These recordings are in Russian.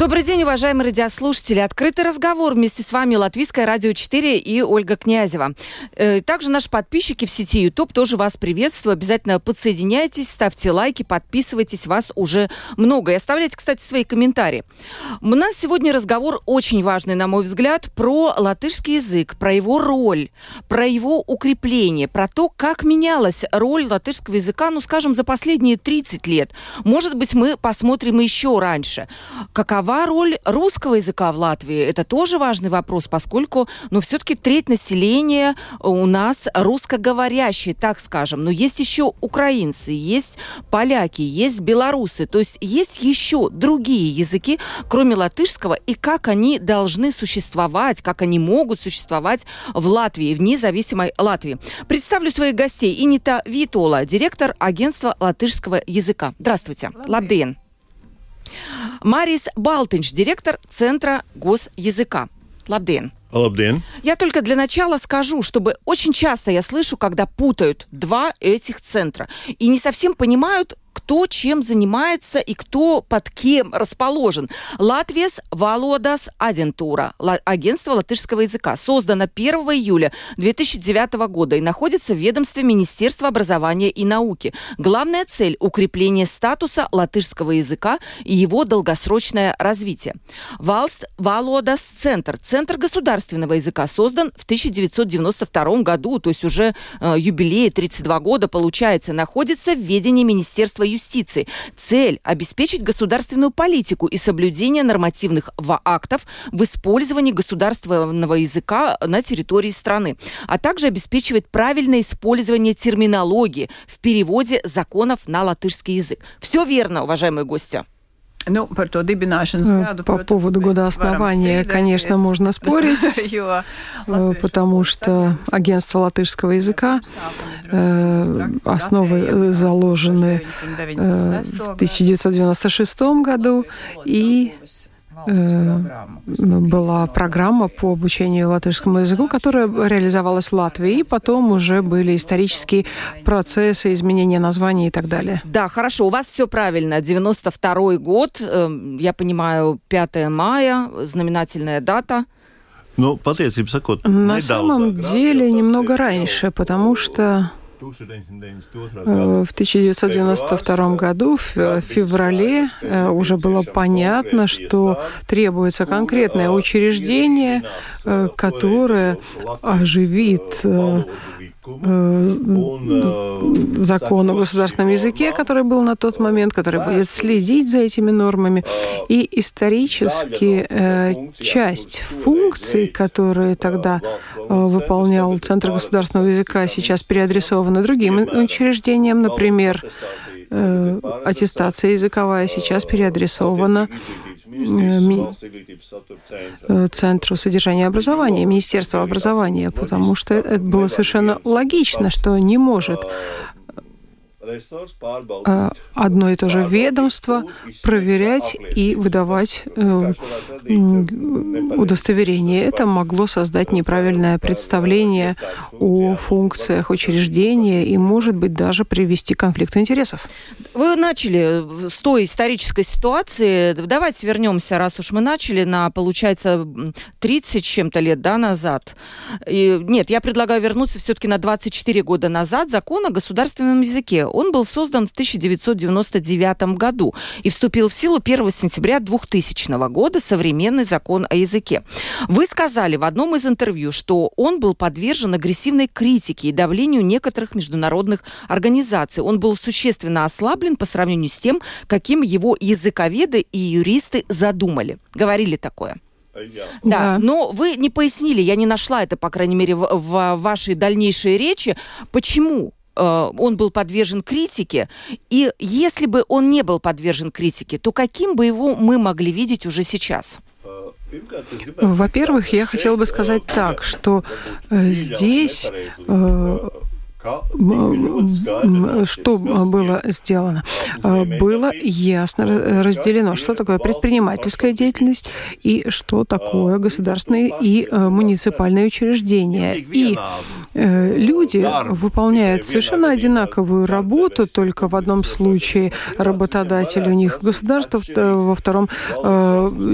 Добрый день, уважаемые радиослушатели. Открытый разговор вместе с вами Латвийское радио 4 и Ольга Князева. Э, также наши подписчики в сети YouTube тоже вас приветствую. Обязательно подсоединяйтесь, ставьте лайки, подписывайтесь. Вас уже много. И оставляйте, кстати, свои комментарии. У нас сегодня разговор очень важный, на мой взгляд, про латышский язык, про его роль, про его укрепление, про то, как менялась роль латышского языка, ну, скажем, за последние 30 лет. Может быть, мы посмотрим еще раньше. Какова Какова роль русского языка в Латвии? Это тоже важный вопрос, поскольку, ну, все-таки треть населения у нас русскоговорящие, так скажем. Но есть еще украинцы, есть поляки, есть белорусы. То есть есть еще другие языки, кроме латышского, и как они должны существовать, как они могут существовать в Латвии, в независимой Латвии. Представлю своих гостей. Инита Витола, директор агентства латышского языка. Здравствуйте. Лабден. Марис Балтинч, директор Центра госязыка. Лабден. Лабден. Я только для начала скажу, чтобы очень часто я слышу, когда путают два этих центра и не совсем понимают, кто чем занимается и кто под кем расположен. Латвиес Валодас Агентура, агентство латышского языка, создано 1 июля 2009 года и находится в ведомстве Министерства образования и науки. Главная цель – укрепление статуса латышского языка и его долгосрочное развитие. Валст Валодас Центр, Центр государственного языка, создан в 1992 году, то есть уже э, юбилей 32 года получается, находится в ведении Министерства Министерства юстиции. Цель – обеспечить государственную политику и соблюдение нормативных актов в использовании государственного языка на территории страны, а также обеспечивает правильное использование терминологии в переводе законов на латышский язык. Все верно, уважаемые гости. Ну, gadu, По поводу года основания, конечно, можно спорить, э, потому что агентство латышского языка, э, основы э, заложены в 1996 году, и Э, была программа по обучению латышскому языку, которая реализовалась в Латвии, и потом уже были исторические процессы, изменения названий и так далее. Да, хорошо, у вас все правильно. 92 год, эм, я понимаю, 5 мая, знаменательная дата. Ну, на самом деле немного раньше, потому что Э, в 1992 году, в феврале, э, уже было понятно, что требуется конкретное учреждение, э, которое оживит Э, закон о государственном языке, который был на тот момент, который будет следить за этими нормами. И исторически э, часть функций, которые тогда э, выполнял Центр государственного языка, сейчас переадресованы другим учреждениям, например, аттестация языковая сейчас переадресована Э, Центру содержания образования, Министерству образования, потому что это было совершенно логично, что не может Э, одно и то же ведомство проверять и выдавать э, удостоверение. Это могло создать неправильное представление о функциях учреждения и, может быть, даже привести к конфликту интересов. Вы начали с той исторической ситуации. Давайте вернемся, раз уж мы начали, на, получается, 30 чем-то лет да, назад. И, нет, я предлагаю вернуться все-таки на 24 года назад. Закон о государственном языке он был создан в 1999 году и вступил в силу 1 сентября 2000 года современный закон о языке. Вы сказали в одном из интервью, что он был подвержен агрессивной критике и давлению некоторых международных организаций. Он был существенно ослаблен по сравнению с тем, каким его языковеды и юристы задумали. Говорили такое. Да, но вы не пояснили, я не нашла это, по крайней мере, в, в вашей дальнейшей речи, почему он был подвержен критике, и если бы он не был подвержен критике, то каким бы его мы могли видеть уже сейчас? Во-первых, я хотела бы сказать так, что здесь что было сделано? Было ясно разделено, что такое предпринимательская деятельность и что такое государственные и муниципальные учреждения. И люди выполняют совершенно одинаковую работу, только в одном случае работодатель у них государство, во втором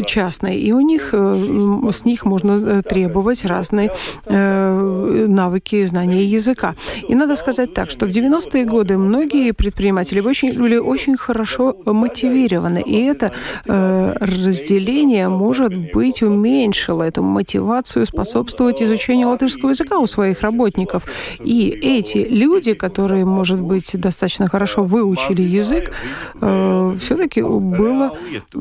частное. И у них, с них можно требовать разные навыки знания языка. И надо сказать так, что в 90-е годы многие предприниматели очень, были очень хорошо мотивированы, и это э, разделение, может быть, уменьшило эту мотивацию способствовать изучению латышского языка у своих работников. И эти люди, которые, может быть, достаточно хорошо выучили язык, э, все-таки было э,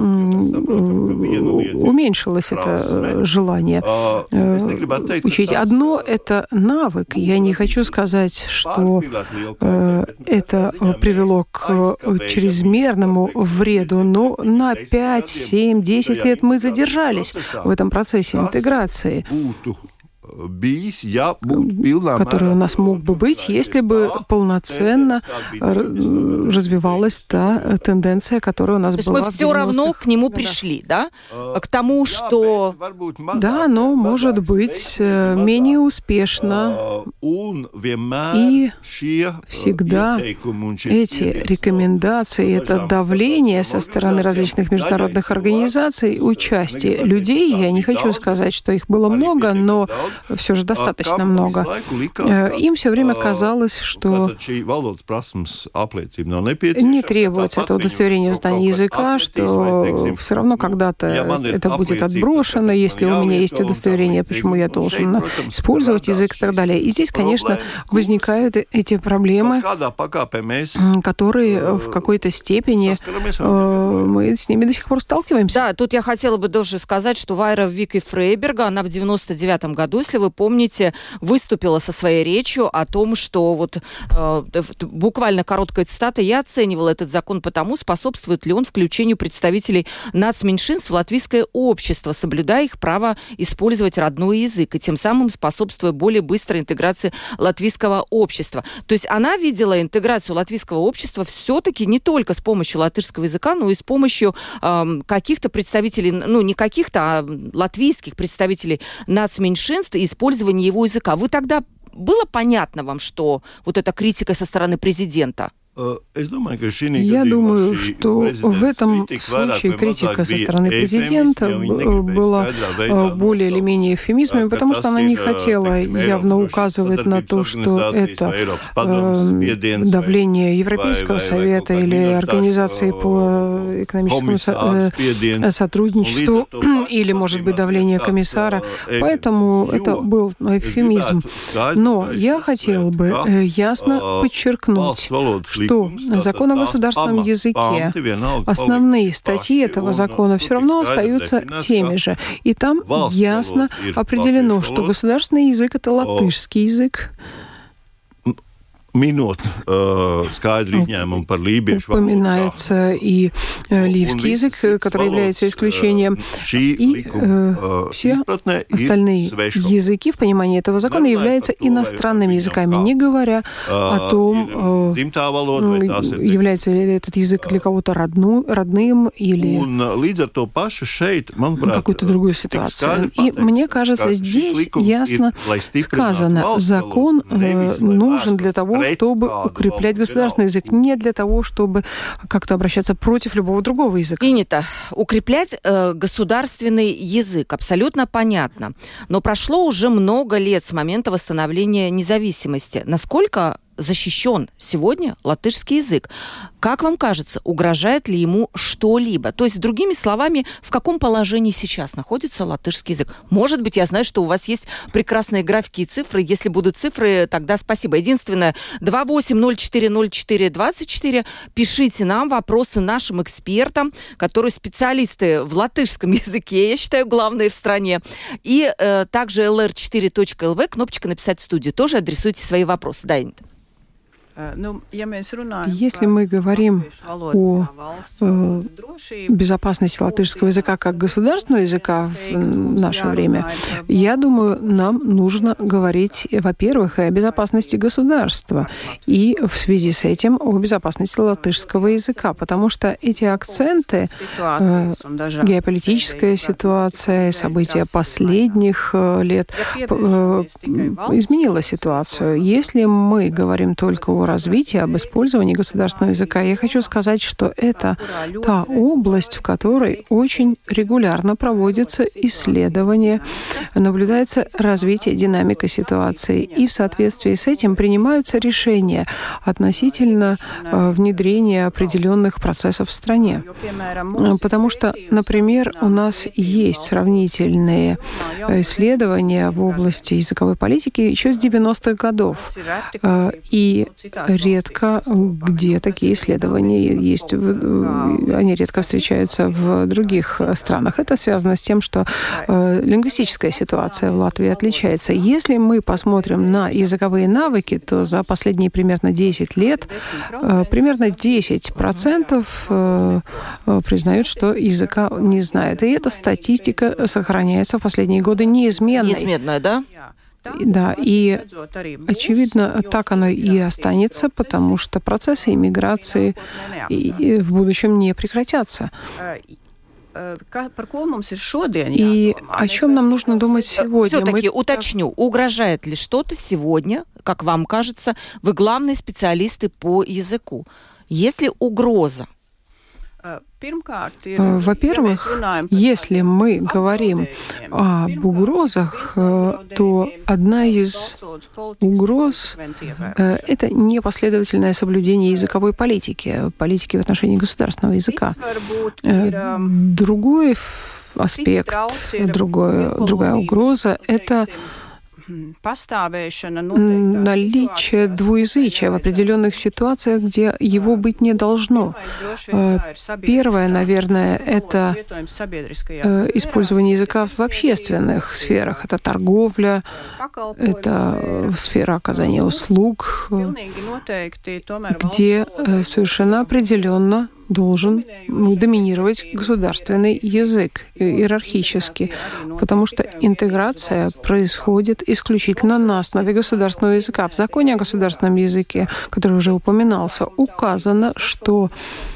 уменьшилось это э, желание э, учить. Одно это навык. Я не хочу сказать, что э, это привело к чрезмерному вреду, но на 5, 7, 10 лет мы задержались в этом процессе интеграции который у нас мог бы быть, если бы полноценно развивалась та тенденция, которая у нас То была. мы все равно к нему пришли, да? К тому, что... Да, но может быть э, менее успешно. И всегда эти рекомендации, это давление со стороны различных международных организаций, участие людей, я не хочу сказать, что их было много, но все же а достаточно много. Э, им все время казалось, что не требуется это удостоверение в знании языка, что все равно когда-то это будет отброшено, если у меня есть удостоверение, почему я должен использовать язык и так далее. И здесь, конечно, возникают эти проблемы, которые в какой-то степени э, мы с ними до сих пор сталкиваемся. Да, тут я хотела бы тоже сказать, что Вайра Вики Фрейберга, она в 99 году, если вы помните, выступила со своей речью о том, что вот э, буквально короткая цитата, я оценивала этот закон потому, способствует ли он включению представителей нацменьшинств в латвийское общество, соблюдая их право использовать родной язык и тем самым способствуя более быстрой интеграции латвийского общества. То есть она видела интеграцию латвийского общества все-таки не только с помощью латышского языка, но и с помощью э, каких-то представителей, ну не каких-то, а латвийских представителей нацменьшинств просто использование его языка. Вы тогда было понятно вам, что вот эта критика со стороны президента? Э, Я думаю, что в этом случае критика со стороны президента была э, более или менее эфемизмом, потому что она не хотела явно указывать на то, что это э, давление Европейского совета или Организации по экономическому сотрудничеству, или, может быть, давление комиссара. Поэтому это был эфемизм. Но я хотел бы ясно подчеркнуть, что что закон о государственном языке, основные статьи этого закона все равно остаются теми же. И там ясно определено, что государственный язык — это латышский язык, minot skaidru izņēmumu par lībiešu valodu. Упоминается и э, ливский язык, который является исключением. И э, все остальные языки в понимании этого закона являются иностранными языками, не говоря о том, э, является ли этот язык для кого-то родну, родным или какой-то другой ситуации. И мне кажется, здесь ясно сказано, закон нужен для того, чтобы укреплять государственный язык, не для того, чтобы как-то обращаться против любого другого языка. Принято. Укреплять э, государственный язык, абсолютно понятно. Но прошло уже много лет с момента восстановления независимости. Насколько защищен сегодня латышский язык. Как вам кажется, угрожает ли ему что-либо? То есть, другими словами, в каком положении сейчас находится латышский язык? Может быть, я знаю, что у вас есть прекрасные графики и цифры. Если будут цифры, тогда спасибо. Единственное, 28040424. Пишите нам вопросы нашим экспертам, которые специалисты в латышском языке, я считаю, главные в стране. И э, также lr4.lv, кнопочка «Написать в студию». Тоже адресуйте свои вопросы. Да? Ну, Если мы говорим о э, безопасности латышского языка как государственного языка в наше время, я думаю, нам нужно говорить, во-первых, и о безопасности государства, и в связи с этим о безопасности латышского языка, потому что эти акценты, э, геополитическая ситуация, события последних э, лет изменила ситуацию. Если мы говорим только о развития, об использовании государственного языка, я хочу сказать, что это та область, в которой очень регулярно проводятся исследования, наблюдается развитие, динамика ситуации, и в соответствии с этим принимаются решения относительно э, внедрения определенных процессов в стране. Потому что, например, у нас есть сравнительные исследования в области языковой политики еще с 90-х годов. Э, и редко где такие исследования есть. Они редко встречаются в других странах. Это связано с тем, что э, лингвистическая ситуация в Латвии отличается. Если мы посмотрим на языковые навыки, то за последние примерно 10 лет э, примерно 10% э, признают, что языка не знают. И эта статистика сохраняется в последние годы неизменной. Неизменная, да? Да, и очевидно, так оно и останется, потому что процессы иммиграции в будущем не прекратятся. И о чем нам нужно думать сегодня? Все-таки Мы... уточню, угрожает ли что-то сегодня, как вам кажется, вы главные специалисты по языку? Есть ли угроза? Э, во-первых, если мы говорим об угрозах, э, то одна из угроз э, — это непоследовательное соблюдение языковой политики, политики в отношении государственного языка. Другой аспект, другое, другая угроза — это наличие двуязычия в определенных ситуациях, где его быть не должно. Э, первое, наверное, это э, использование языка в общественных сферах. Это торговля, это сфера оказания услуг, где э, совершенно определенно должен доминировать государственный язык иерархически, потому что интеграция происходит исключительно на основе государственного языка. В законе о государственном языке, который уже упоминался, указано, что Э,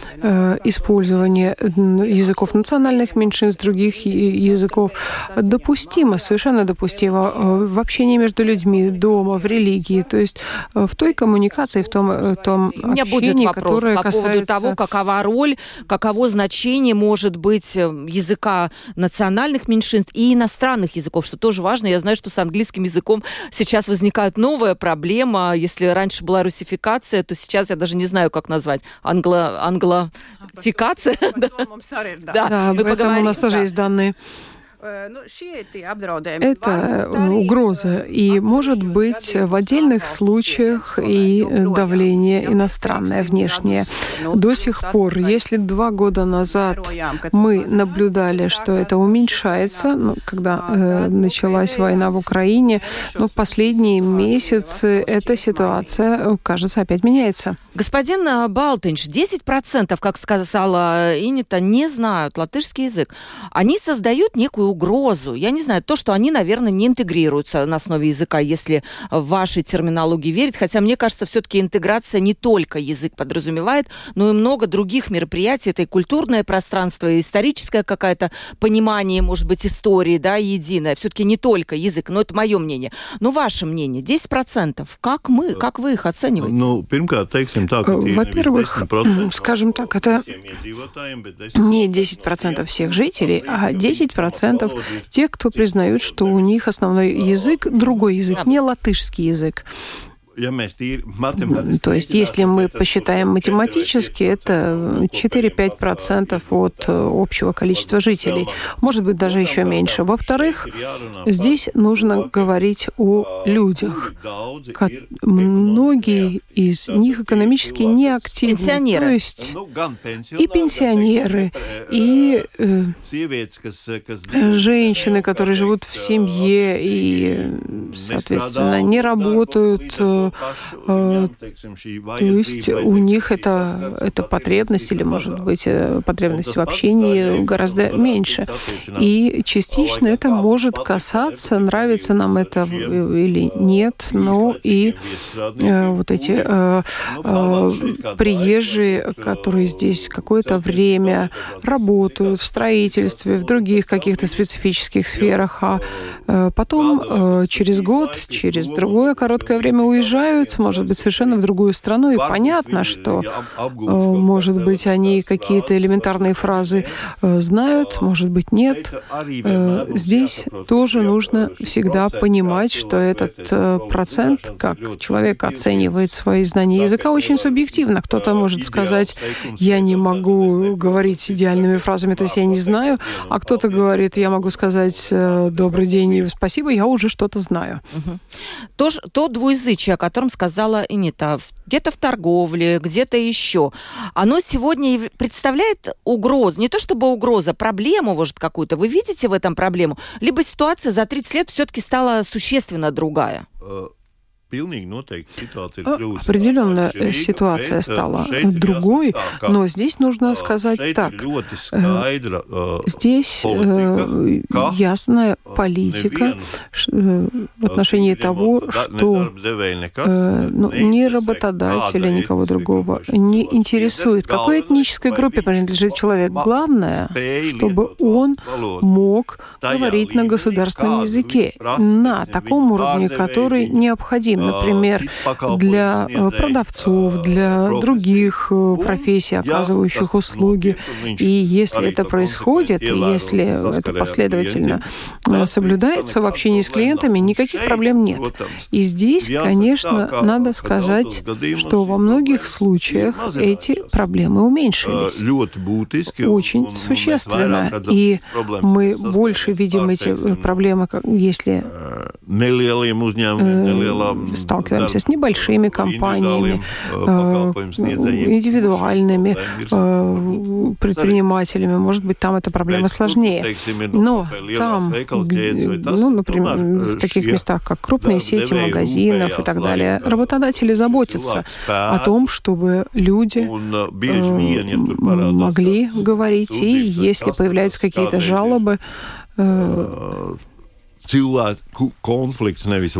использование языков национальных меньшинств, других языков допустимо, совершенно допустимо э, в общении между людьми, дома, в религии, то есть э, в той коммуникации, в том, том У меня общении, будет вопрос которое по касается... поводу того, какова роль, каково значение может быть языка национальных меньшинств и иностранных языков, что тоже важно. Я знаю, что с английским языком сейчас возникает новая проблема. Если раньше была русификация, то сейчас я даже не знаю, как назвать. Англо, англо фикация. Да, об этом у нас тоже есть данные. Э, ну, Это угроза. И может быть в отдельных случаях и давление иностранное, внешнее. До сих пор, если два года назад мы наблюдали, что это уменьшается, ну, когда э, началась война в Украине, но в последние месяцы эта ситуация, кажется, опять меняется. Господин э, Балтинч, 10%, как сказала Инита, не знают латышский язык. Они создают некую угрозу. Я не знаю, то, что они, наверное, не интегрируются на основе языка, если в вашей терминологии верить. Хотя, мне кажется, все-таки интеграция не только язык подразумевает, но и много других мероприятий. Это и культурное пространство, и историческое какое-то понимание, может быть, истории, да, единое. Все-таки не только язык, но это мое мнение. Но ваше мнение, 10%. Как мы, как вы их оцениваете? Ну, во-первых, скажем так, это не 10% всех жителей, а 10% тех, кто признают, что у них основной язык другой язык, не латышский язык. То есть, если мы посчитаем математически, это 4-5% от э, общего количества жителей. Может быть, даже еще меньше. Во-вторых, здесь нужно говорить о людях. Многие из них экономически неактивны. Пенсионеры. То есть и пенсионеры, и э, женщины, которые живут в семье, и соответственно, не работают, то есть у них это, это потребность или, может быть, потребность в общении гораздо меньше. И частично это может касаться, нравится нам это или нет, но и вот эти приезжие, которые здесь какое-то время работают в строительстве, в других каких-то специфических сферах, а э, потом э, через год, через другое короткое время уезжают, может быть, совершенно в другую страну, и понятно, что, э, может быть, они какие-то элементарные фразы знают, может быть, нет. Здесь тоже нужно всегда понимать, что этот процент, как человек оценивает свои знания языка, очень субъективно. Кто-то может сказать, я не могу говорить идеальными фразами, то есть я не знаю, а кто-то говорит, я могу сказать э, добрый день и спасибо, я уже что-то знаю. Угу. То, то двуязычие, котором сказала Инита, где-то в торговле, где-то еще, оно сегодня представляет угрозу, не то чтобы угроза, проблему, может, какую-то. Вы видите в этом проблему? Либо ситуация за 30 лет все-таки стала существенно другая? Э, Определенная ситуация стала другой, но здесь нужно сказать так. Здесь ясная политика в отношении того, что ну, ни работодателя, никого другого не интересует, какой этнической группе принадлежит человек. Главное, чтобы он мог говорить на государственном языке, на таком уровне, который необходим например, для э, продавцов, для других э, профессий, оказывающих услуги. И если это происходит, если это последовательно э, соблюдается в общении с клиентами, никаких проблем нет. И здесь, конечно, надо сказать, что во многих случаях эти проблемы уменьшились. Очень существенно. И мы больше видим эти проблемы, если сталкиваемся с небольшими компаниями, э, индивидуальными э, предпринимателями. Может быть, там эта проблема сложнее. Но там, ну, например, в таких местах, как крупные сети магазинов и так далее, работодатели заботятся о том, чтобы люди э, могли говорить, и если появляются какие-то жалобы, cilvēku конфликт, nevis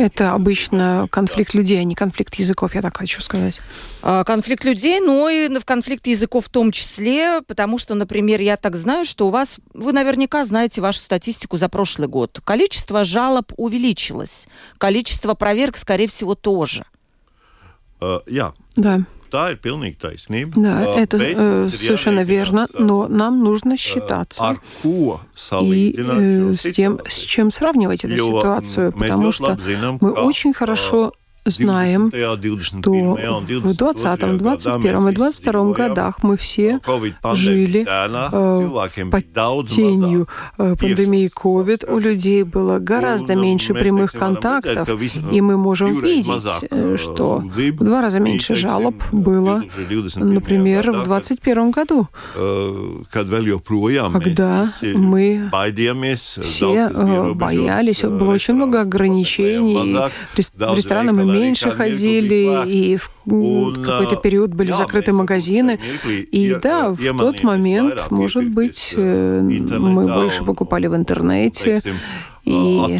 Это обычно конфликт людей, а не конфликт языков, я так хочу сказать. А, конфликт людей, но и в конфликт языков в том числе, потому что, например, я так знаю, что у вас, вы наверняка знаете вашу статистику за прошлый год. Количество жалоб увеличилось, количество проверок, скорее всего, тоже. Uh, jā. Да. Tā ir pilnīgi taisnība. Да, это совершенно верно, но нам нужно считаться и э, с тем, с чем сравнивать эту ситуацию, потому что мы очень хорошо знаем, что в 20, 21 и 22 годах мы все жили э, под тенью э, пандемии COVID. У людей было гораздо меньше прямых контактов, и мы можем видеть, э, что в два раза меньше жалоб было, например, в 2021 году, когда мы все боялись, было очень много ограничений, в рестораны мы меньше ходили, и в какой-то период были закрыты магазины. И да, в тот момент, может быть, э, мы больше покупали в интернете и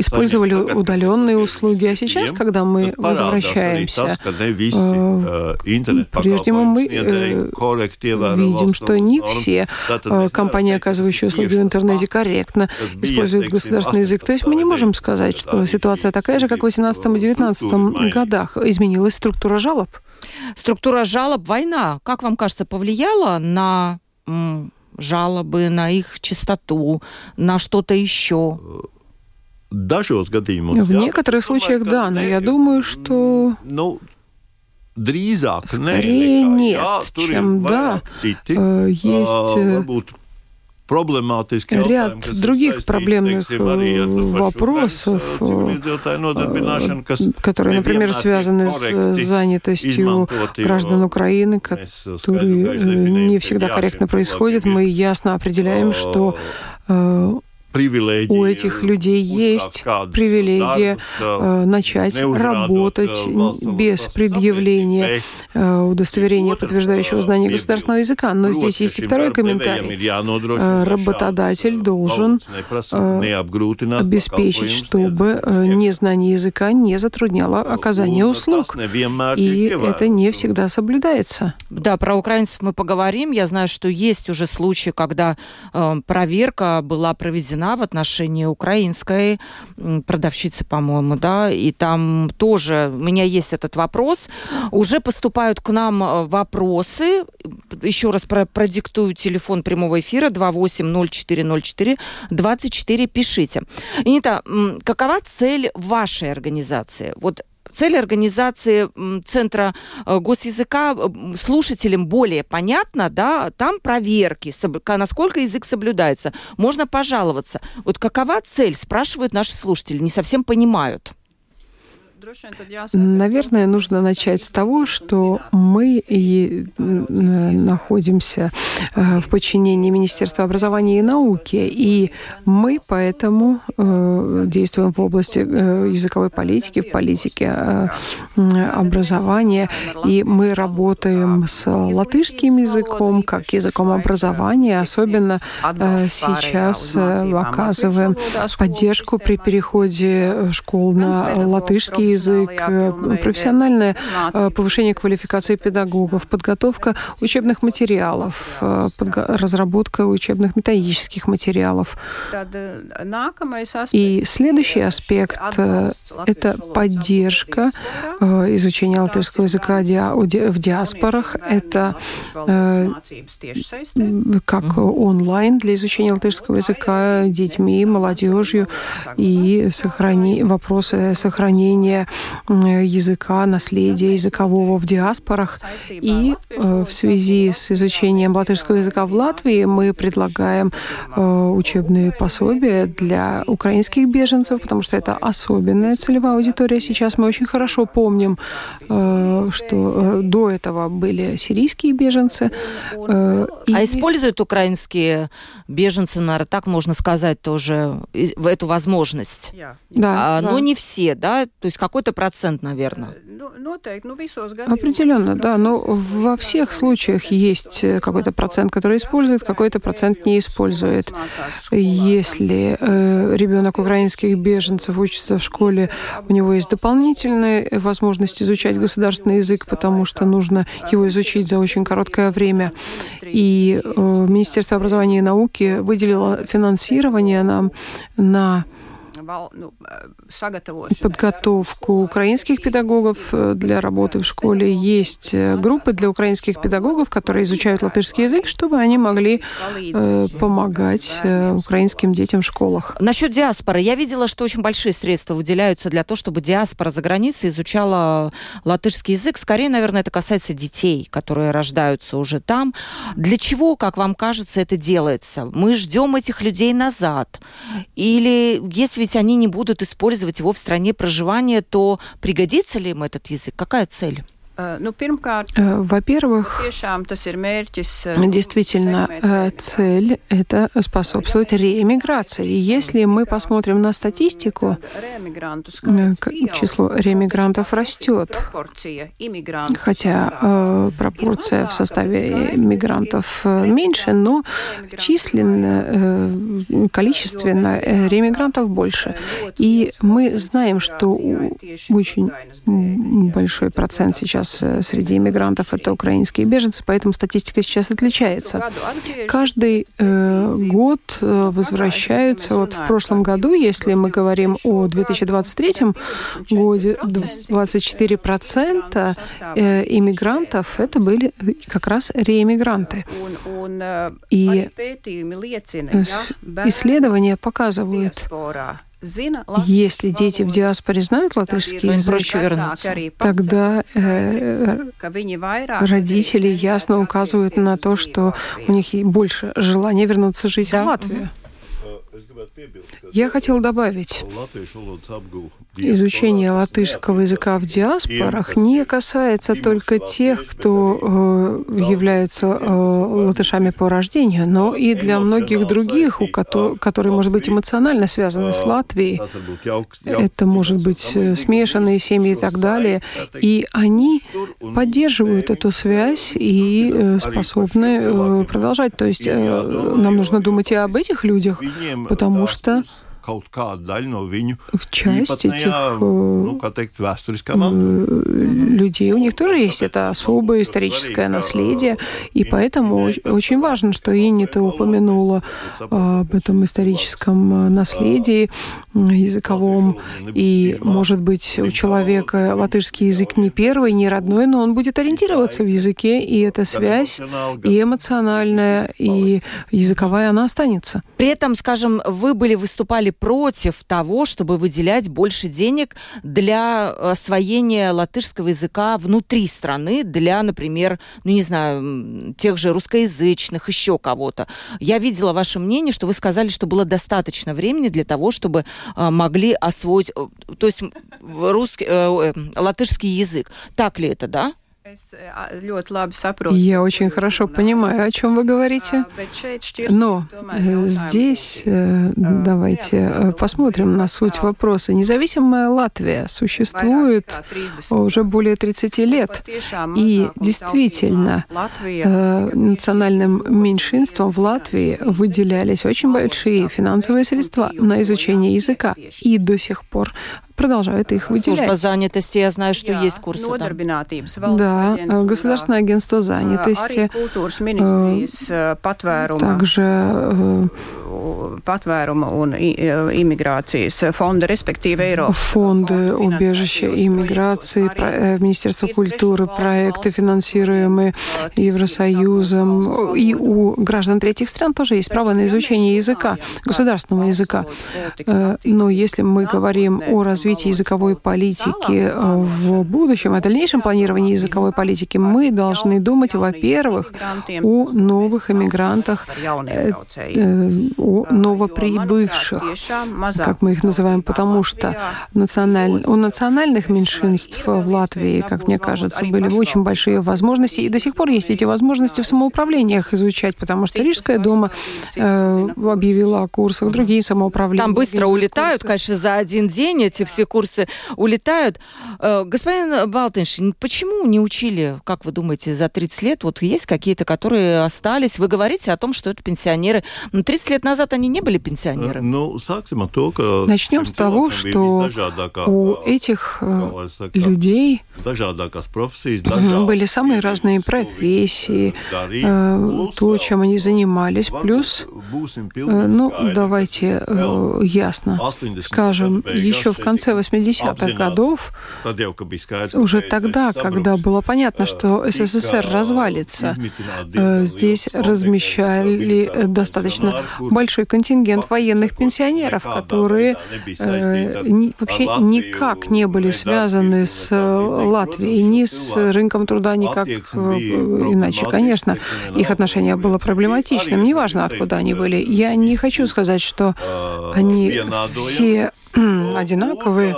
использовали удаленные услуги. А сейчас, когда мы возвращаемся, прежде мы видим, что не все компании, оказывающие услуги в интернете, корректно используют государственный язык. То есть мы не можем сказать, что ситуация такая же, как в 18 и 19 годах. Изменилась структура жалоб. Структура жалоб, война, как вам кажется, повлияла на жалобы, на их чистоту, на что-то еще? В некоторых случаях да, но я думаю, что ну, Скорее нет, чем да. Э, есть э, ряд других проблемных э, вопросов, которые, например, связаны с занятостью граждан Украины, которые не всегда корректно происходят. Мы ясно определяем, что у этих людей есть привилегия э, начать работать без предъявления э, удостоверения, подтверждающего знание государственного языка. Но здесь есть и второй комментарий. Э, работодатель должен обеспечить, чтобы незнание языка не затрудняло оказание услуг. И это не всегда соблюдается. Да, про украинцев мы поговорим. Я знаю, что есть уже случаи, когда проверка была проведена вина в отношении украинской продавщицы, по-моему, да, и там тоже у меня есть этот вопрос. Уже поступают к нам э, вопросы. Еще раз про продиктую телефон прямого эфира 280404 24 пишите. Инита, какова цель вашей организации? Вот цель организации Центра э, госязыка слушателям более понятно, да, там проверки, насколько язык соблюдается. Можно пожаловаться. Вот какова цель, спрашивают наши слушатели, не совсем понимают. Наверное, нужно начать с того, что мы и находимся э, в подчинении Министерства образования и науки, и мы поэтому э, действуем в области э, языковой политики, в политике образования, и мы работаем с латышским языком как языком образования, особенно сейчас оказываем поддержку при переходе школ на латышский язык, язык, э, профессиональное э, повышение квалификации педагогов, подготовка учебных материалов, э, разработка учебных методических материалов. И следующий аспект – это поддержка изучения латышского языка в диаспорах. Это как онлайн для изучения латышского языка детьми, молодежью. и сохрани... вопросы сохранения языка, наследия языкового в диаспорах. И э, в связи с изучением латышского языка в Латвии мы предлагаем э, учебные пособия для украинских беженцев, потому что это особенная целевая аудитория. Сейчас мы очень хорошо помним, э, что до этого были сирийские беженцы. А используют украинские беженцы, наверное, так можно сказать тоже, эту возможность? Да. А, да. Но не все, да? То есть какой какой-то процент, наверное. Определенно, да. Но во всех случаях есть э, какой-то процент, который использует, какой-то процент не использует. Если э, ребенок украинских беженцев учится в школе, у него есть дополнительная возможность изучать государственный язык, потому что нужно его изучить за очень короткое время. И э, Министерство образования и науки выделило финансирование нам на ну, э, подготовку украинских педагогов э, для работы в школе. Есть э, группы для украинских педагогов, которые изучают латышский язык, чтобы они могли э, помогать э, украинским детям в школах. Насчет диаспоры. Я видела, что очень большие средства выделяются для того, чтобы диаспора за границей изучала латышский язык. Скорее, наверное, это касается детей, которые рождаются уже там. Для чего, как вам кажется, это делается? Мы ждем этих людей назад? Или есть ведь они не будут использовать его в стране проживания, то пригодится ли им этот язык? Какая цель? Э, ну, э, во-первых, действительно, э, цель – это способствовать реэмиграции. И если мы посмотрим на статистику, число реэмигрантов растет, хотя пропорция в составе мигрантов меньше, но численно, количественно реэмигрантов больше. И мы знаем, что очень большой процент сейчас э, среди иммигрантов это украинские беженцы, поэтому статистика сейчас отличается. Каждый э, год э, возвращаются, вот в прошлом году, если мы говорим о 2023 годе, 24% э, иммигрантов это были как раз реэмигранты. И исследования показывают, если дети в диаспоре знают латышский язык, тогда э, родители ясно указывают на то, что у них больше желания вернуться жить да. в Латвию. Я хотел добавить, изучение латышского языка в диаспорах не касается только тех, кто э, является э, латышами по рождению, но и для многих других, у ко- которые, может быть, эмоционально связаны с Латвией. Это может быть э, смешанные семьи и так далее. И они поддерживают эту связь и э, способны э, продолжать. То есть э, нам нужно думать и об этих людях, потому что kaut kāda daļa no viņu часть этих ну, людей. У них тоже есть это особое историческое наследие, и поэтому оч- очень важно, что Иннита упомянула об этом историческом наследии языковом. И, может быть, у человека латышский язык не первый, не родной, но он будет ориентироваться в языке, и эта связь и эмоциональная, и языковая, она останется. При этом, скажем, вы были выступали против того, чтобы выделять больше денег для освоения латышского языка внутри страны, для, например, ну не знаю, тех же русскоязычных, еще кого-то. Я видела ваше мнение, что вы сказали, что было достаточно времени для того, чтобы а, могли освоить, э, то есть русский, э, э, латышский язык. Так ли это, да? Labi saprotu. Я очень хорошо понимаю, о чем вы говорите. Šķiet, Но э, здесь э, давайте э, посмотрим на суть вопроса. Независимая Латвия существует уже более 30 лет. И действительно, э, национальным меньшинствам в Латвии выделялись очень большие финансовые средства на изучение языка. И до сих пор продолжают их Служба выделять. занятости, я знаю, что есть курсы valsts Да, э, Государственное агентство arī занятости, э, также э, patvēruma un э, imigrācijas fonda, respektīvi Eiropas. фонды убежища и э, Министерство культуры, проекты, финансируемые Евросоюзом. И у граждан третьих стран тоже есть право на изучение языка, государственного языка. Э, Но если мы говорим о развитии языковой политики э, в будущем, о дальнейшем планировании языковой политики, мы должны думать, во-первых, о новых иммигрантах, э, о новоприбывших, как мы их называем, потому что националь... у национальных меньшинств в Латвии, как мне кажется, были очень большие возможности, и до сих пор есть эти возможности в самоуправлениях изучать, потому что Рижская дума э, объявила о курсах, другие самоуправления. Там быстро улетают, курсы. конечно, за один день эти все курсы улетают. Э, Господин Балтеншин, почему не учили, как вы думаете, за 30 лет? Вот есть какие-то, которые остались. Вы говорите о том, что это пенсионеры. Но 30 лет назад они не были пенсионерами. To, ka Начнем с того, что у этих э, людей Были самые разные профессии, э, то, чем они занимались. Плюс, э, ну, давайте э, ясно 80 скажем, еще в šeit конце tika 80-х apzināti, годов, уже тогда, когда было понятно, э, что СССР развалится, э, здесь размещали э, достаточно большой контингент военных пенсионеров, которые вообще никак не были связаны с. Латвией, ни с рынком труда, никак иначе. Конечно, их отношения было проблематичным, неважно, откуда они были. Я не хочу сказать, что они все одинаковые.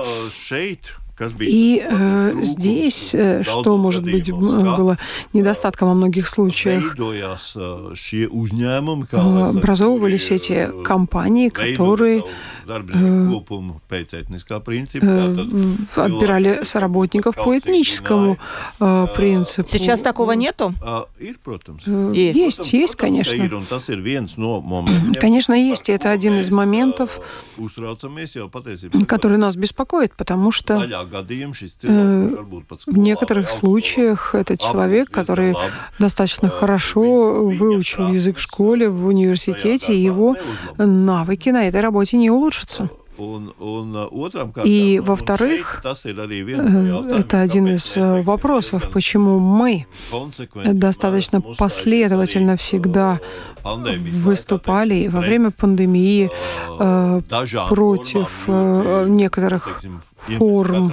И э, здесь, э, что, может быть, ka было недостатком во многих случаях, э, э, образовывались эти э, компании, которые darbinieku kopumu pēc etniskā principa. э, отбирали соработников по этническому э, принципу. Сейчас такого нету? Ā, Ir, protams. Э, Есть. Есть, конечно. Конечно, есть, и это один из моментов, patiesībā. который нас беспокоит, потому что pat в некоторых случаях этот человек, который достаточно хорошо выучил язык в школе, в университете, его навыки на этой работе не улучшатся. Uh, otram И, во-вторых, Э, Это один из э, вопросов, почему мы достаточно последовательно всегда uh, выступали во время пандемии э, uh, против э, некоторых форм,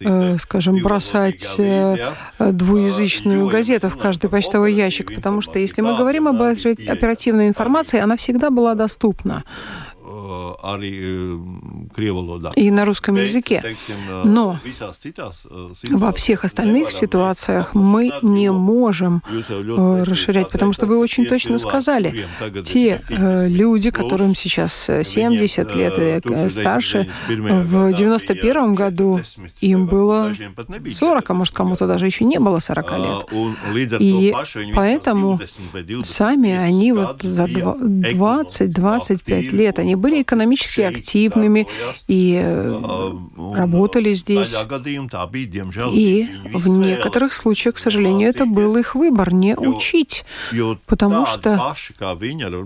э, скажем, бросать э, uh, двуязычную газету в каждый почтовый ящик, потому что если мы говорим об оперативной информации, она всегда была доступна. Uh, и на русском языке. Но во всех остальных ситуациях мы не можем расширять, потому что вы очень точно сказали, те люди, которым сейчас 70 лет и старше, в 91 году им было 40, а может кому-то даже еще не было 40 лет. И поэтому сами они вот за 20-25 лет, они были экономически активными и э, работали здесь. И в некоторых случаях, к сожалению, это был их выбор не учить, потому что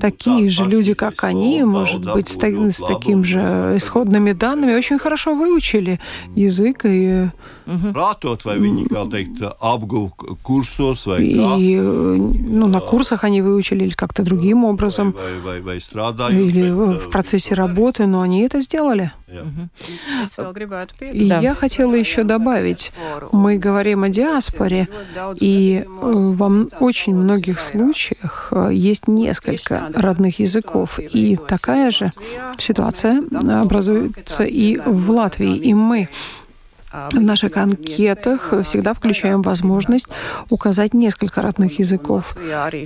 такие же люди, как они, может быть, с, с таким же исходными данными, очень хорошо выучили язык и Prātot, vai viņi, kā teikt, vai kā? И, ну, на курсах они выучили или как-то другим образом. Vai, vai, vai, vai или в процессе работы, но они это сделали. И я хотела еще добавить, мы говорим о диаспоре, и во очень многих случаях есть несколько родных языков, и такая же ситуация образуется и в Латвии, и мы в наших анкетах всегда включаем возможность указать несколько родных языков.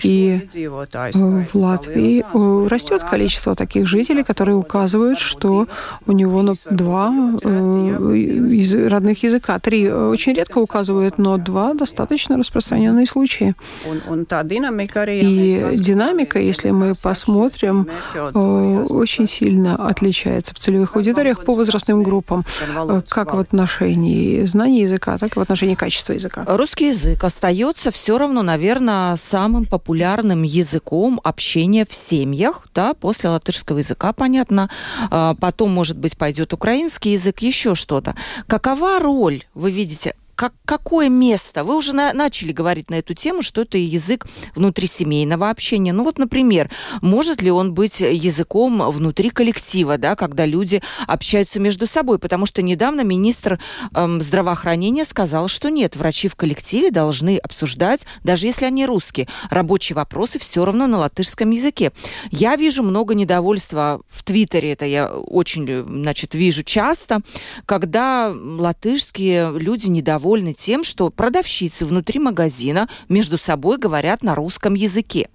И в Латвии э, растет количество таких жителей, которые указывают, что у него ну, два э, родных языка. Три очень редко указывают, но два достаточно распространенные случаи. И динамика, если мы посмотрим, э, очень сильно отличается в целевых аудиториях по возрастным группам, как в отношении отношении знания языка, так и в отношении качества языка. Русский язык остается все равно, наверное, самым популярным языком общения в семьях, да, после латышского языка, понятно. А, потом, может быть, пойдет украинский язык, еще что-то. Какова роль, вы видите, как, какое место? Вы уже на, начали говорить на эту тему, что это язык внутрисемейного общения. Ну вот, например, может ли он быть языком внутри коллектива, да, когда люди общаются между собой? Потому что недавно министр эм, здравоохранения сказал, что нет, врачи в коллективе должны обсуждать, даже если они русские, рабочие вопросы все равно на латышском языке. Я вижу много недовольства в Твиттере, это я очень, значит, вижу часто, когда латышские люди недовольны недовольны тем, что продавщицы внутри магазина между собой говорят на русском языке.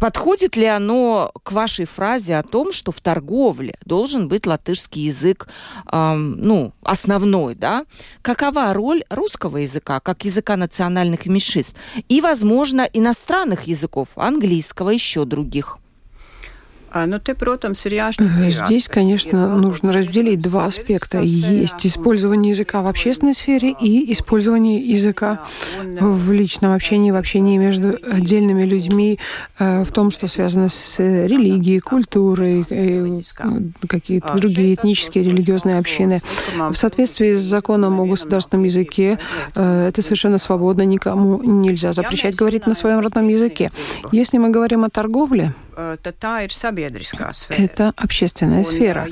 Подходит ли оно к вашей фразе о том, что в торговле должен быть латышский язык, эм, ну, основной, да? Какова роль русского языка, как языка национальных меньшинств? И, возможно, иностранных языков, английского, еще других? Ну, здесь, конечно, нужно разделить два аспекта. Есть использование языка в общественной сфере и использование языка в личном общении, в общении между отдельными людьми, э, в том, что связано с религией, культурой, э, какие-то другие этнические, религиозные общины. В соответствии с законом о государственном языке э, это совершенно свободно, никому нельзя запрещать говорить на своем родном языке. Если мы говорим о торговле, это общественная сфера.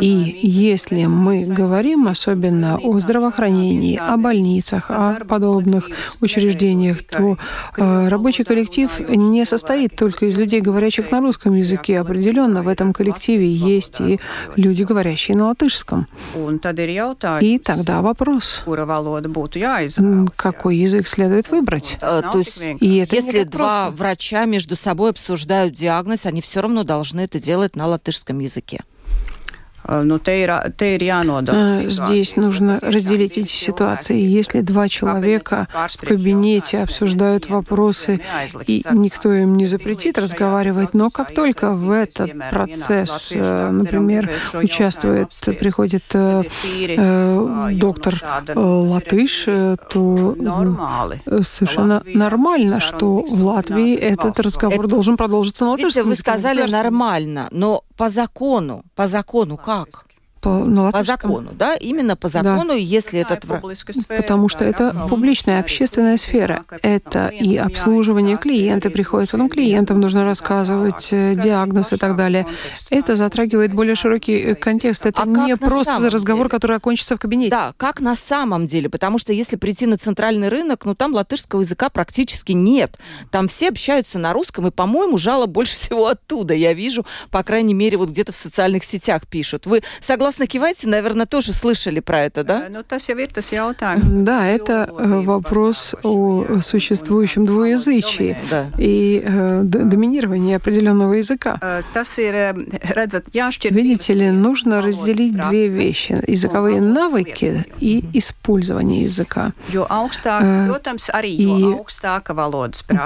И если мы говорим особенно о здравоохранении, о больницах, о подобных учреждениях, то э, рабочий коллектив не состоит только из людей, говорящих на русском языке. Определенно в этом коллективе есть и люди, говорящие на латышском. И тогда вопрос, какой язык следует выбрать. Э, то есть, и это если два врача между собой обсуждают диагноз, они все равно должны это делать на латышском языке. Э, ну, э, здесь нужно разделить эти ситуации. Если два человека в кабинете обсуждают вопросы, и никто им не запретит разговаривать, но как только в этот процесс, э, например, участвует, приходит доктор латыш, то совершенно нормально, что в Латвии этот разговор должен продолжиться на латышском. Вы сказали нормально, но по закону, по закону как? По, на по закону, да, именно по закону, да. если этот... Потому что это публичная общественная сфера. Это и обслуживание клиенты приходят, потом клиентам нужно рассказывать э, диагноз и так далее. Это затрагивает более широкий э, контекст. Это а не просто разговор, деле? который окончится в кабинете. Да, как на самом деле, потому что если прийти на центральный рынок, ну там латышского языка практически нет. Там все общаются на русском, и, по-моему, жалоб больше всего оттуда. Я вижу, по крайней мере, вот где-то в социальных сетях пишут. Вы согласно киваете, наверное, тоже слышали про это, да? Ну, да, это э, вопрос о существующем двуязычии да. и э, доминировании определенного языка. Э, Видите ли, нужно разделить две вещи. Языковые навыки и использование языка.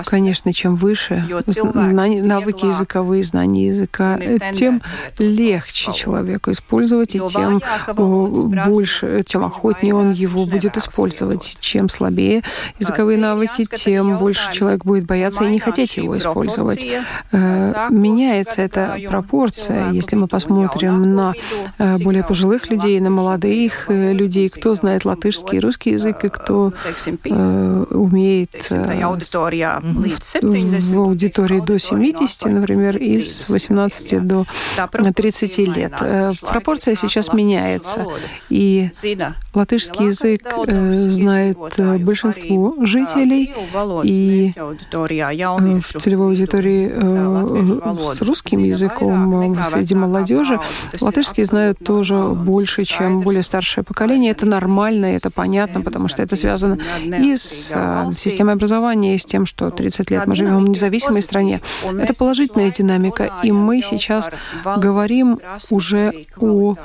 И, конечно, чем выше навыки языковые, знания языка, тем легче человеку использовать, и тем больше, тем охотнее он его будет использовать. Чем слабее языковые навыки, тем больше человек будет бояться и не хотеть его использовать. Э, меняется эта пропорция, если мы посмотрим на э, более пожилых людей, на молодых э, людей, кто знает латышский и русский язык, и кто умеет в аудитории до 70, например, и с 18 до 30 лет. Пропорция сейчас меняется. И латышский язык знает большинство жителей, и в целевой аудитории с русским языком среди молодежи. Латышский знают тоже больше, чем более старшее поколение. Это нормально, это понятно, потому что это связано и с системой образования, и с тем, что 30 лет мы живем в независимой стране. Это положительная динамика, и мы сейчас говорим уже о э,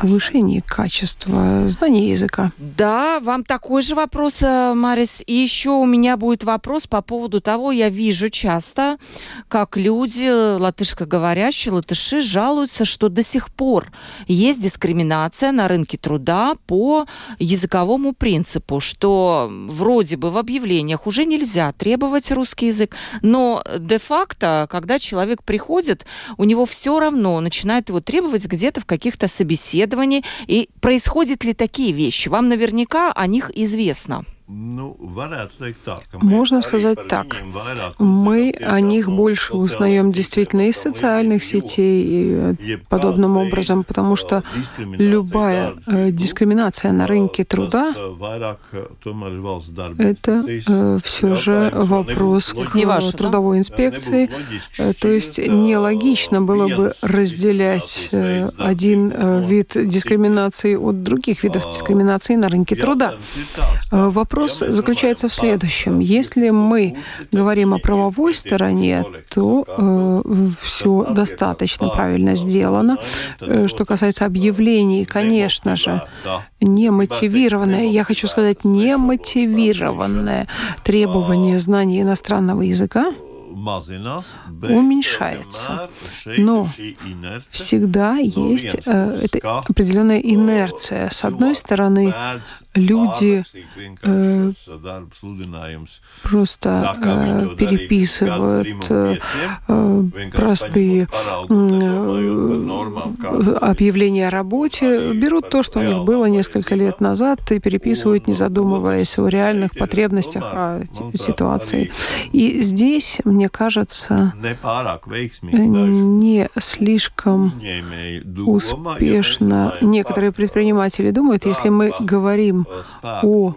повышении качества знания языка. Да, вам такой же вопрос, э, Марис. И еще у меня будет вопрос по поводу того, я вижу часто, как люди, латышскоговорящие, латыши, жалуются, что до сих пор есть дискриминация на рынке труда по языковому принципу, что вроде бы в объявлениях уже нельзя требовать русский язык, но де-факто, когда человек приходит, у него все равно начинает его требовать где-то в каких-то собеседованиях. И происходят ли такие вещи? Вам наверняка о них известно. Ну, Можно сказать так. Мы о них больше узнаем действительно из социальных сетей и подобным образом, потому что любая э, дискриминация на рынке труда это э, все же вопрос к трудовой инспекции. Э, то есть нелогично было бы разделять один вид дискриминации от других видов дискриминации на рынке труда. Вопрос вопрос заключается в следующем. Если мы говорим о правовой стороне, то э, все достаточно правильно сделано. Э, что касается объявлений, конечно же, немотивированное, я хочу сказать, немотивированное требование знания иностранного языка уменьшается. Но всегда есть э, это определенная инерция. С одной стороны, люди э, просто э, переписывают э, э простые э, объявления о работе, берут то, что у них было несколько лет назад, и переписывают, не задумываясь о реальных потребностях, о ситуации. И здесь, мне кажется, не слишком успешно. некоторые предприниматели думают, если мы говорим 哦。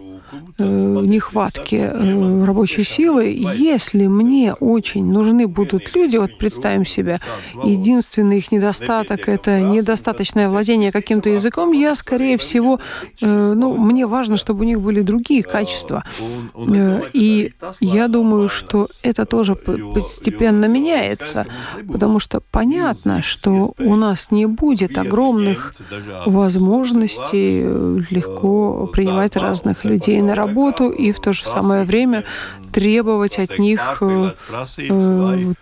Э, нехватки э, рабочей силы, если мне очень нужны будут люди, вот представим себе, единственный их недостаток — это недостаточное владение каким-то языком, я, скорее всего, э, ну, мне важно, чтобы у них были другие качества. И я думаю, что это тоже постепенно меняется, потому что понятно, что у нас не будет огромных возможностей легко принимать разных людей на работу и в то же самое время требовать от них вот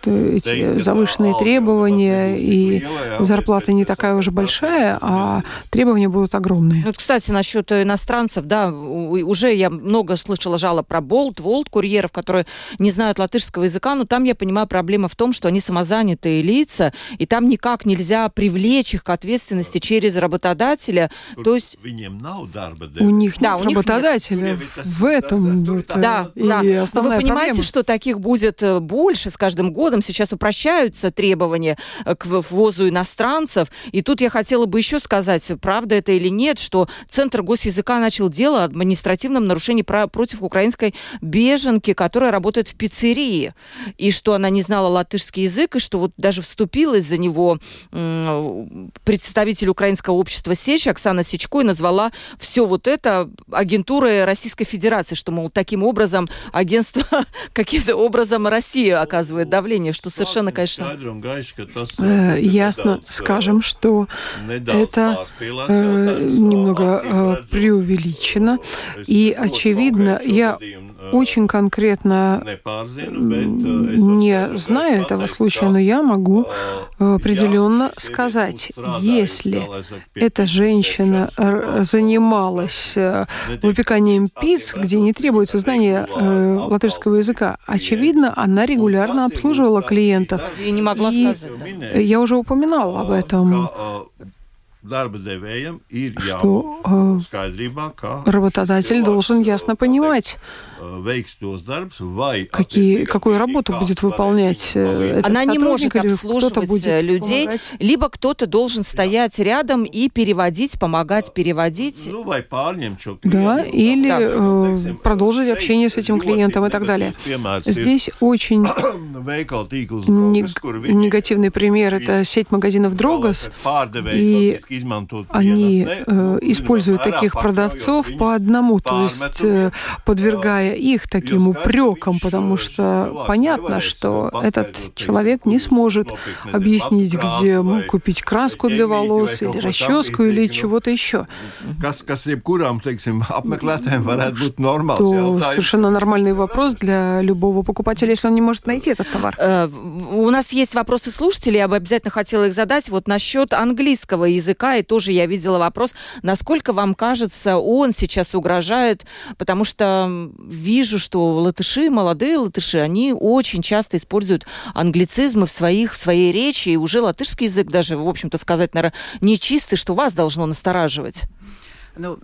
эти завышенные требования, и зарплата не такая уже большая, а требования будут огромные. Ну, кстати, насчет иностранцев, да, уже я много слышала жалоб про Болт, Волт, курьеров, которые не знают латышского языка, но там, я понимаю, проблема в том, что они самозанятые лица, и там никак нельзя привлечь их к ответственности через работодателя. То есть... У них да, нет у работодателя. Нет. В этом вот, да, да. Но вы понимаете, проблема. что таких будет э, больше с каждым годом. Сейчас упрощаются требования э, к ввозу иностранцев. И тут я хотела бы еще сказать, правда это или нет, что Центр госязыка начал дело о административном нарушении против украинской беженки, которая работает в пиццерии. И что она не знала латышский язык, и что вот даже вступилась за него представитель украинского общества Сечь Оксана Сечко и назвала все вот это агентурой Российской Федерации, что, мол, таким образом агентство каким-то образом Россия оказывает давление, что совершенно, конечно... Э, ясно скажем, что это э, немного э, преувеличено. И, очевидно, я очень конкретно не знаю этого случая, но я могу определенно сказать, если эта женщина занималась выпеканием пиц, где не требуется знание латышского языка, очевидно, она регулярно обслуживала клиентов. И не могла сказать. Я уже упоминала об этом. что э, работодатель должен ясно понимать, какие, какую работу будет выполнять э, Она не может обслуживать будет э, людей, помогать. либо кто-то должен стоять рядом и переводить, помогать переводить. Ну, да, или да. Э, продолжить общение с этим клиентом и так далее. Здесь очень негативный пример. Это сеть магазинов Дрогос, и они э, используют таких продавцов по одному, то есть э, подвергая их таким упрекам, потому что понятно, что этот человек не сможет объяснить, где купить краску для волос или расческу или чего-то еще. То совершенно нормальный вопрос для любого покупателя, если он не может найти этот товар. Э, у нас есть вопросы слушателей, я бы обязательно хотела их задать. Вот насчет английского языка, и тоже я видела вопрос, насколько вам кажется, он сейчас угрожает, потому что вижу, что латыши, молодые латыши, они очень часто используют англицизмы в, своих, в своей речи, и уже латышский язык даже, в общем-то, сказать, наверное, нечистый, что вас должно настораживать. Ну,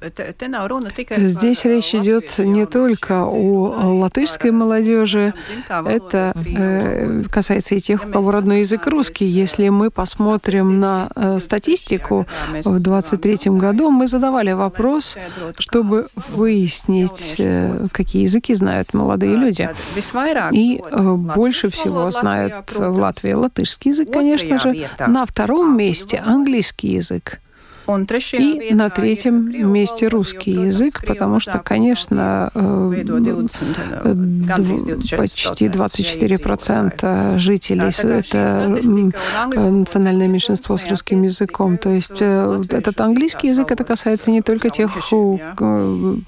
Здесь речь идет не только о латышской молодежи, это э, касается и тех, у кого родной язык русский. Если мы посмотрим на э, статистику, в 23 году мы задавали вопрос, чтобы выяснить, э, какие языки знают молодые люди. И э, больше всего знают в Латвии латышский язык, конечно же. На втором месте английский язык. И на третьем месте русский язык, потому что, конечно, э, почти 24% жителей – это национальное меньшинство с русским языком. То есть э, этот английский язык, это касается не только тех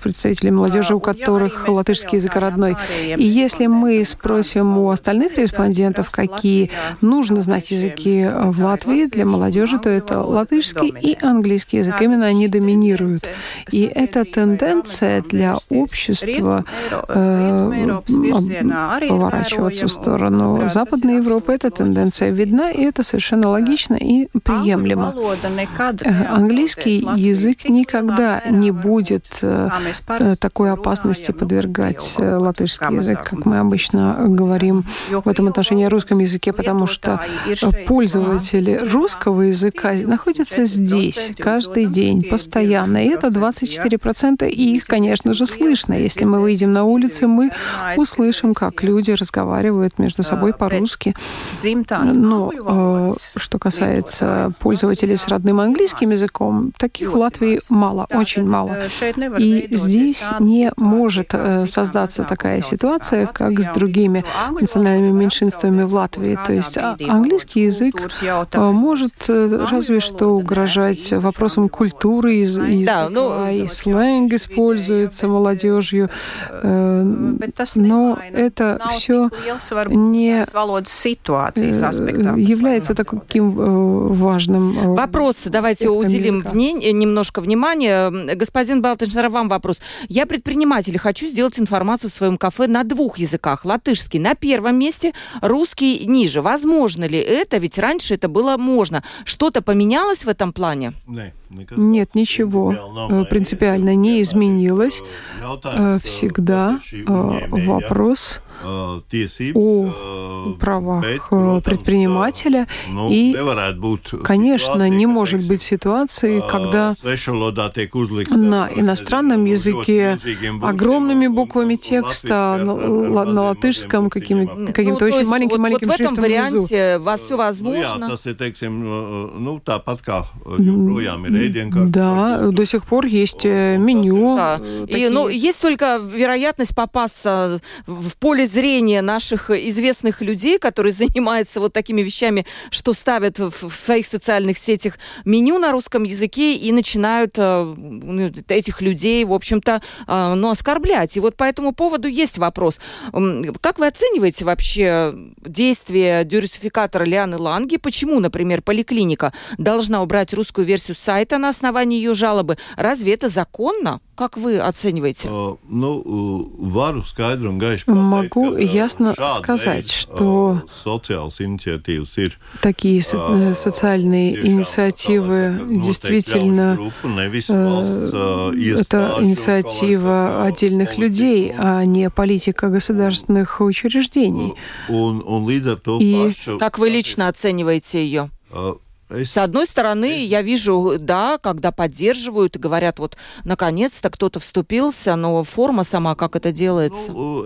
представителей молодежи, у которых латышский язык родной. И если мы спросим у остальных респондентов, какие нужно знать языки в Латвии для молодежи, то это латышский и английский английский язык, именно они доминируют. И эта тенденция для общества э, поворачиваться в сторону Западной Европы, эта тенденция видна, и это совершенно логично и приемлемо. Э, английский язык никогда не будет э, такой опасности подвергать э, латышский язык, как мы обычно говорим в этом отношении о русском языке, потому что пользователи русского языка находятся здесь, каждый день, постоянно. И это 24%, и их, конечно же, слышно. Если мы выйдем на улицу, мы услышим, как люди разговаривают между собой по-русски. Но э, что касается пользователей с родным английским языком, таких в Латвии мало, очень мало. И здесь не может э, создаться такая ситуация, как с другими национальными меньшинствами в Латвии. То есть а, английский язык э, может разве что угрожать вопросом культуры из, языка, да, ну, и сленг используется молодежью. Э, но это все не является таким важным. Вопросы давайте уделим вне, немножко внимания. Господин Балтеншнер, вам вопрос. Я предприниматель, хочу сделать информацию в своем кафе на двух языках. Латышский на первом месте, русский ниже. Возможно ли это? Ведь раньше это было можно. Что-то поменялось в этом плане? Нет, ничего э, принципиально не изменилось. Э, всегда э, вопрос о правах предпринимателя. Ну, и, конечно, не может быть ситуации, когда на иностранном языке огромными буквами текста на, на латышском каким-то ну, каким ну, очень маленьким-маленьким вот, вот в этом варианте вас все возможно. Да, до сих пор есть меню. Да. И, ну, есть только вероятность попасться в поле зрения наших известных людей, которые занимаются вот такими вещами, что ставят в, в своих социальных сетях меню на русском языке и начинают э, этих людей, в общем-то, э, ну, оскорблять. И вот по этому поводу есть вопрос. Как вы оцениваете вообще действия дюрисификатора Лианы Ланги? Почему, например, поликлиника должна убрать русскую версию сайта на основании ее жалобы? Разве это законно? Как вы оцениваете? Ну, вару Могу ясно сказать, что такие э, социальные инициативы действительно э, это инициатива отдельных людей, а не политика государственных учреждений. И как вы лично оцениваете ее? С одной стороны, я вижу, да, когда поддерживают и говорят, вот, наконец-то кто-то вступился, но форма сама, как это делается? Ну,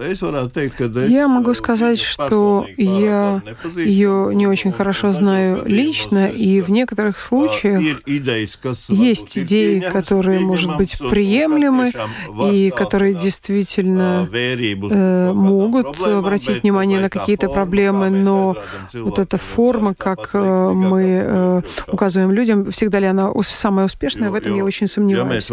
я могу сказать, что я ее не очень хорошо знаю лично, и в некоторых случаях есть идеи, которые, может быть, приемлемы, и которые действительно э, могут обратить внимание на какие-то проблемы, но вот эта форма, как э, мы э, указываем людям, всегда ли она самая успешная, в этом я очень сомневаюсь.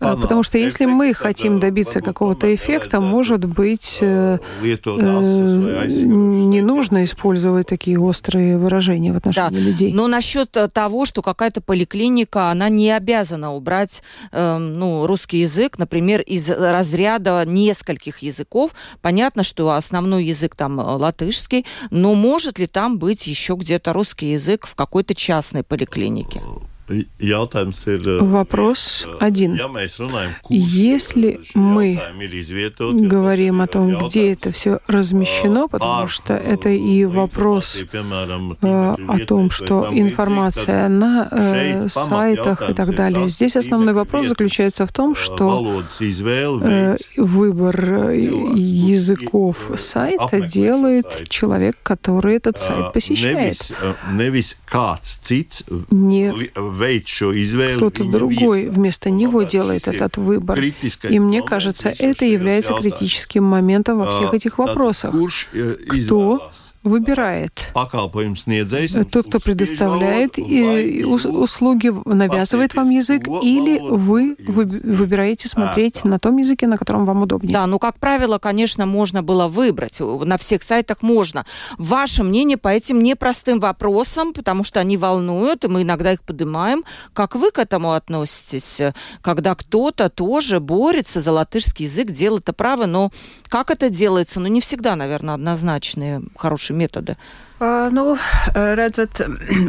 А, потому что если мы хотим добиться какого-то эффекта, может быть, э, э, не нужно использовать такие острые выражения в отношении да. людей. Но насчет э, того, что какая-то поликлиника, она не обязана убрать э, ну, русский язык, например, из разряда нескольких языков. Понятно, что основной язык там латышский, но может ли там быть еще где-то русский язык в какой-то части частной поликлинике? Вопрос один. Если мы говорим о том, где это все размещено, потому что это и вопрос о том, что информация на э, сайтах и так далее. Здесь основной вопрос заключается в том, что э, выбор языков сайта делает человек, который этот сайт посещает. Не кто-то другой вместо него делает этот выбор. И мне кажется, это является критическим моментом во всех этих вопросах. Кто выбирает. Тот, кто предоставляет и услуги, навязывает вам язык, или вы выбираете смотреть на том языке, на котором вам удобнее. Да, ну, как правило, конечно, можно было выбрать. На всех сайтах можно. Ваше мнение по этим непростым вопросам, потому что они волнуют, и мы иногда их поднимаем. Как вы к этому относитесь, когда кто-то тоже борется за латышский язык, делает это право, но как это делается? Ну, не всегда, наверное, однозначные хорошие методы. Ну, redzat,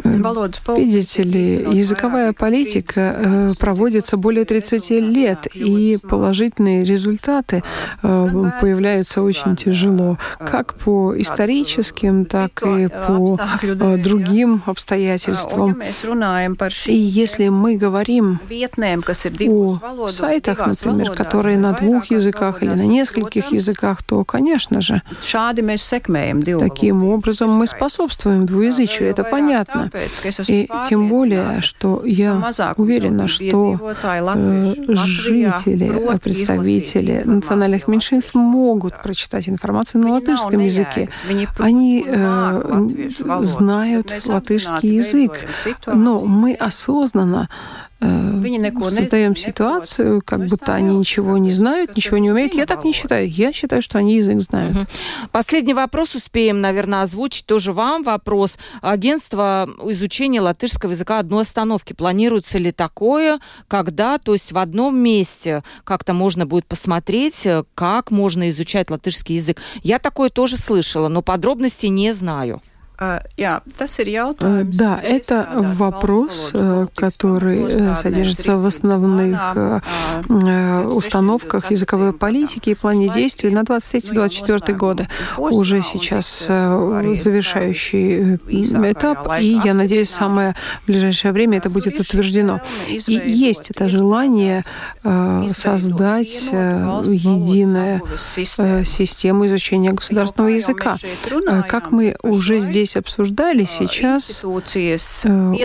valodas Видите ли, языковая политика э, проводится более 30 лет, и положительные результаты э, появляются очень тяжело, как по историческим, так и по э, другим обстоятельствам. И если мы говорим о сайтах, например, которые на двух языках или на нескольких языках, то, конечно же, таким образом мы способны способствуем двуязычию, это понятно. И тем более, что я уверена, что э, жители, представители национальных меньшинств могут прочитать информацию на латышском языке. Они э, знают латышский язык, но мы осознанно создаем ситуацию, как будто они ничего не знают, ничего не умеют. Я так не считаю. Я считаю, что они язык знают. Угу. Последний вопрос успеем, наверное, озвучить. Тоже вам вопрос. Агентство изучения латышского языка одной остановки. Планируется ли такое, когда, то есть в одном месте как-то можно будет посмотреть, как можно изучать латышский язык? Я такое тоже слышала, но подробностей не знаю. А, э, да, это вопрос, э, который э, содержится в основных установках языковой политики и плане действий на 23-24 годы. Уже сейчас завершающий этап, и я надеюсь, в самое ближайшее время это будет утверждено. И есть это желание создать единую систему изучения государственного языка. Как мы уже здесь здесь обсуждали, а, сейчас э,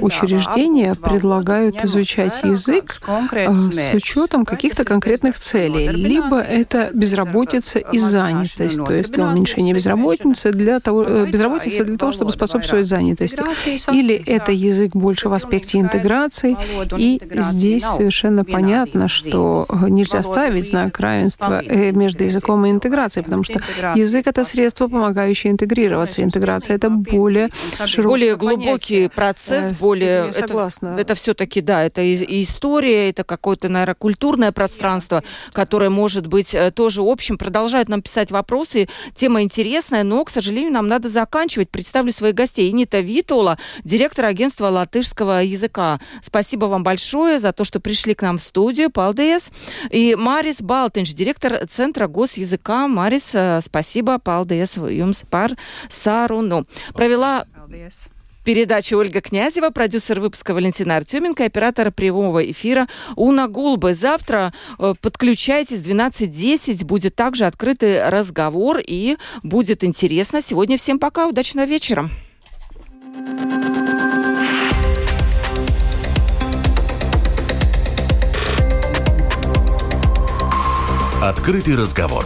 учреждения предлагают изучать язык э, с учетом каких-то конкретных целей. Либо это безработица и занятость, то есть для уменьшения безработицы для того, э, безработицы для того, чтобы способствовать занятости. Или это язык больше в аспекте интеграции. И здесь совершенно понятно, что нельзя ставить знак равенства между языком и интеграцией, потому что язык — это средство, помогающее интегрироваться. Интеграция — это более более глубокий понятие. процесс, э, более это, это все-таки да, это и история, это какое-то, наверное, культурное пространство, которое может быть э, тоже общим. Продолжают нам писать вопросы, тема интересная, но, к сожалению, нам надо заканчивать. Представлю своих гостей. Инита Витула, директор агентства латышского языка. Спасибо вам большое за то, что пришли к нам в студию. Палдес. И Марис Балтинч, директор Центра госязыка. Марис, э, спасибо. Палдес jums par sarunu. Провела передачу Ольга Князева, продюсер выпуска Валентина Артеменко, оператор прямого эфира Уна Гулбы. Завтра э, подключайтесь, 12.10 будет также открытый разговор и будет интересно. Сегодня всем пока, удачного вечера. Открытый разговор.